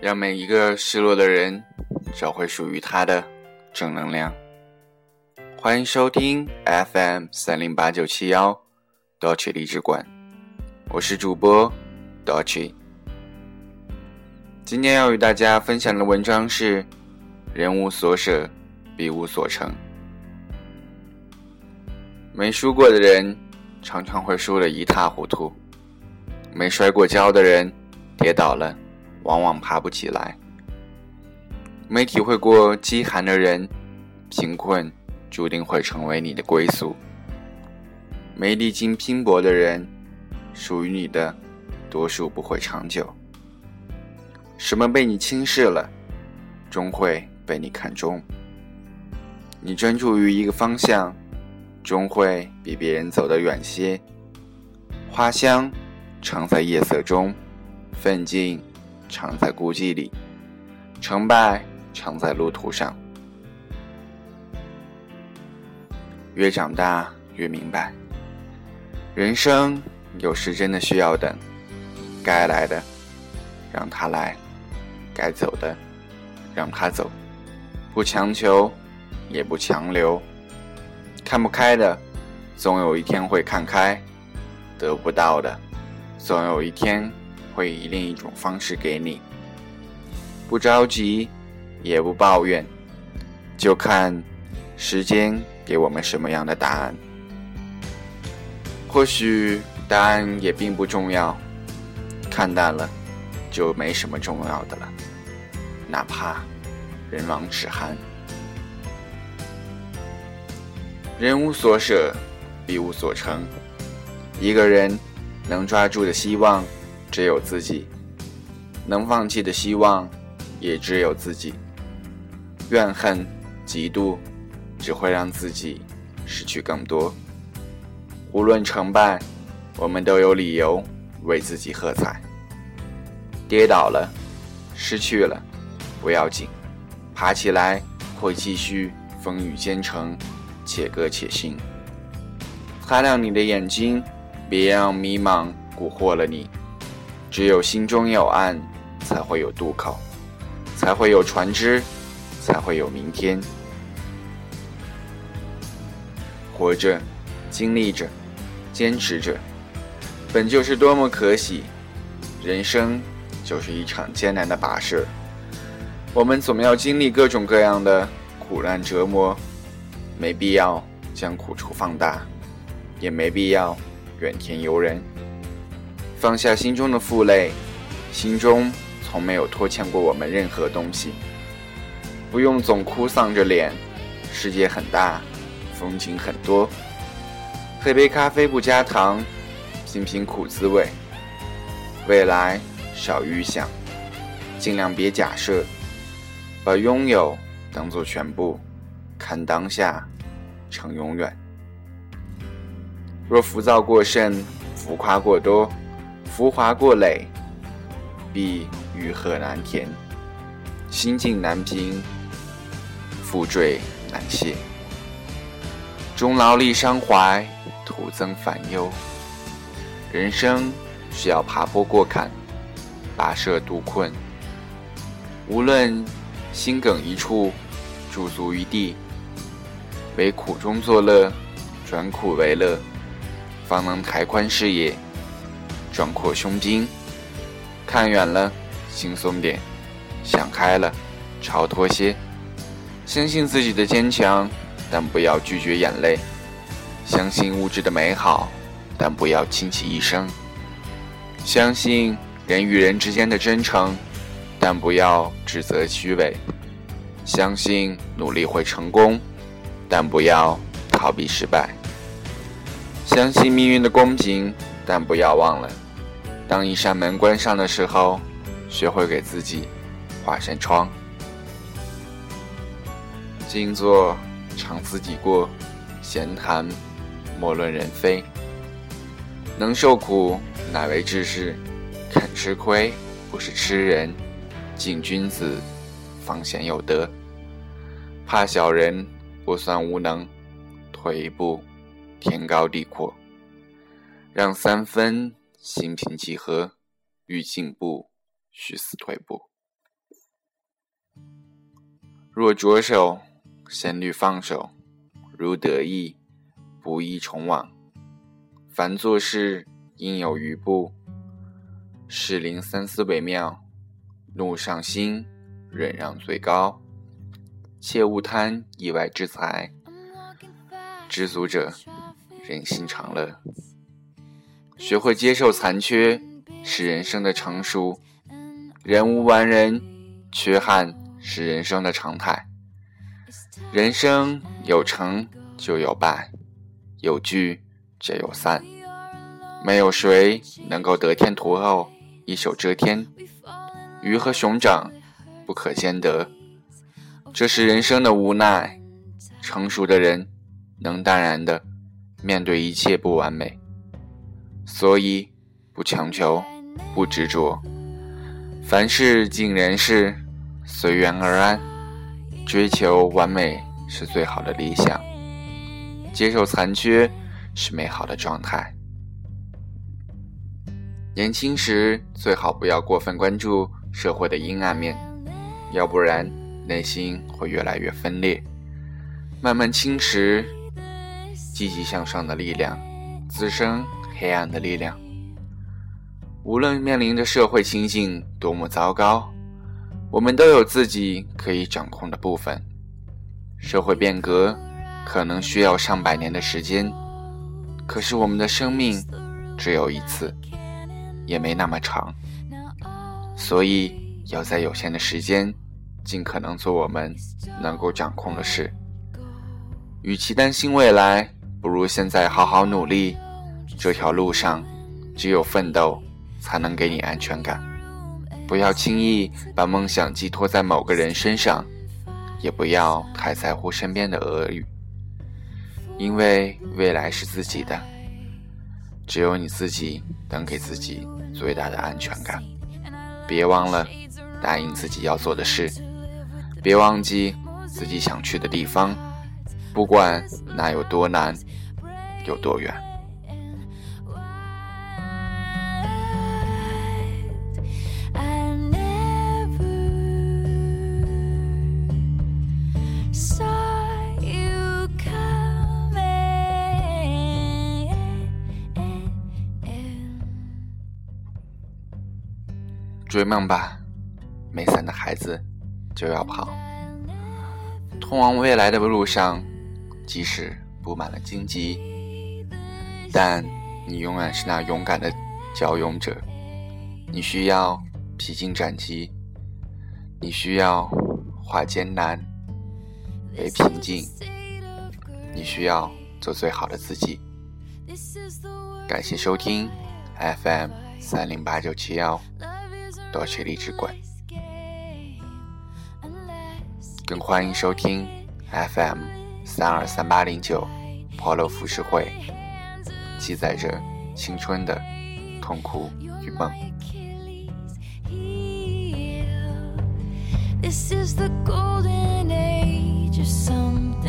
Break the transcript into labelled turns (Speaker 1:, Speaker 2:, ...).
Speaker 1: 让每一个失落的人找回属于他的正能量。欢迎收听 FM 三零八九七幺 d o c h 励志馆，我是主播 d o c h 今天要与大家分享的文章是：人无所舍，必无所成。没输过的人，常常会输得一塌糊涂；没摔过跤的人，跌倒了。往往爬不起来。没体会过饥寒的人，贫困注定会成为你的归宿。没历经拼搏的人，属于你的，多数不会长久。什么被你轻视了，终会被你看中。你专注于一个方向，终会比别人走得远些。花香常在夜色中，奋进。常在孤寂里，成败常在路途上。越长大越明白，人生有时真的需要等，该来的让他来，该走的让他走，不强求，也不强留。看不开的，总有一天会看开；得不到的，总有一天。会以另一种方式给你，不着急，也不抱怨，就看时间给我们什么样的答案。或许答案也并不重要，看淡了，就没什么重要的了。哪怕人亡齿寒，人无所舍，必无所成。一个人能抓住的希望。只有自己能放弃的希望，也只有自己。怨恨、嫉妒，只会让自己失去更多。无论成败，我们都有理由为自己喝彩。跌倒了，失去了，不要紧，爬起来会继续风雨兼程，且歌且行。擦亮你的眼睛，别让迷茫蛊惑了你。只有心中有岸，才会有渡口，才会有船只，才会有明天。活着，经历着，坚持着，本就是多么可喜。人生就是一场艰难的跋涉，我们总要经历各种各样的苦难折磨，没必要将苦处放大，也没必要怨天尤人。放下心中的负累，心中从没有拖欠过我们任何东西。不用总哭丧着脸，世界很大，风景很多。喝杯咖啡不加糖，品品苦滋味。未来少预想，尽量别假设，把拥有当做全部，看当下成永远。若浮躁过甚，浮夸过多。浮华过累，必欲壑难填；心境难平，负坠难卸。终劳力伤怀，徒增烦忧。人生需要爬坡过坎，跋涉渡困。无论心梗一处，驻足于地，唯苦中作乐，转苦为乐，方能抬宽视野。壮阔胸襟，看远了，轻松点；想开了，超脱些。相信自己的坚强，但不要拒绝眼泪；相信物质的美好，但不要倾其一生；相信人与人之间的真诚，但不要指责虚伪；相信努力会成功，但不要逃避失败；相信命运的公平，但不要忘了。当一扇门关上的时候，学会给自己画扇窗。静坐常自己过，闲谈莫论人非。能受苦乃为志士，肯吃亏不是吃人。敬君子，方显有德。怕小人不算无能，退一步天高地阔。让三分。心平气和，欲进步，须思退步。若着手，先虑放手；如得意，不宜重往。凡做事，应有余步。适龄三思为妙。怒上心，忍让最高。切勿贪意外之财。知足者，人心常乐。学会接受残缺，是人生的成熟。人无完人，缺憾是人生的常态。人生有成就有败，有聚就有散。没有谁能够得天独厚，一手遮天。鱼和熊掌不可兼得，这是人生的无奈。成熟的人能淡然的面对一切不完美，所以不强求，不执着。凡事尽人事，随缘而安。追求完美是最好的理想，接受残缺是美好的状态。年轻时最好不要过分关注社会的阴暗面，要不然内心会越来越分裂，慢慢侵蚀积极向上的力量，滋生黑暗的力量。无论面临着社会情境多么糟糕，我们都有自己可以掌控的部分。社会变革可能需要上百年的时间，可是我们的生命只有一次。也没那么长，所以要在有限的时间，尽可能做我们能够掌控的事。与其担心未来，不如现在好好努力。这条路上，只有奋斗才能给你安全感。不要轻易把梦想寄托在某个人身上，也不要太在乎身边的俄语，因为未来是自己的，只有你自己能给自己。最大的安全感，别忘了答应自己要做的事，别忘记自己想去的地方，不管那有多难，有多远。追梦吧，没伞的孩子就要跑。通往未来的路上，即使布满了荆棘，但你永远是那勇敢的骁勇者。你需要披荆斩棘，你需要化艰难为平静，你需要做最好的自己。感谢收听 FM 三零八九七幺。多谢荔枝馆，更欢迎收听 FM 三二三八零九破楼浮世绘，记载着青春的痛苦与梦。This is the golden age of something